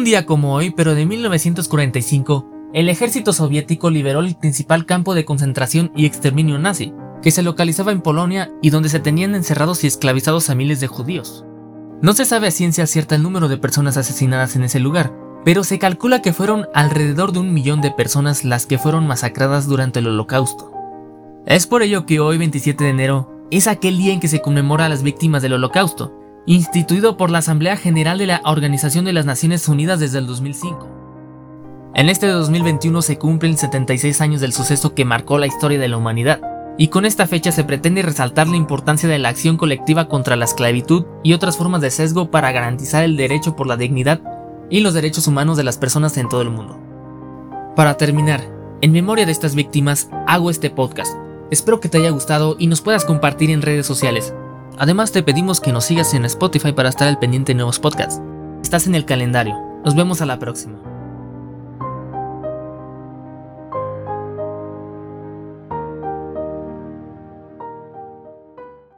Un día como hoy, pero de 1945, el ejército soviético liberó el principal campo de concentración y exterminio nazi, que se localizaba en Polonia y donde se tenían encerrados y esclavizados a miles de judíos. No se sabe a ciencia cierta el número de personas asesinadas en ese lugar, pero se calcula que fueron alrededor de un millón de personas las que fueron masacradas durante el holocausto. Es por ello que hoy 27 de enero es aquel día en que se conmemora a las víctimas del holocausto, instituido por la Asamblea General de la Organización de las Naciones Unidas desde el 2005. En este 2021 se cumplen 76 años del suceso que marcó la historia de la humanidad, y con esta fecha se pretende resaltar la importancia de la acción colectiva contra la esclavitud y otras formas de sesgo para garantizar el derecho por la dignidad y los derechos humanos de las personas en todo el mundo. Para terminar, en memoria de estas víctimas, hago este podcast. Espero que te haya gustado y nos puedas compartir en redes sociales. Además te pedimos que nos sigas en Spotify para estar al pendiente de nuevos podcasts. Estás en el calendario. Nos vemos a la próxima.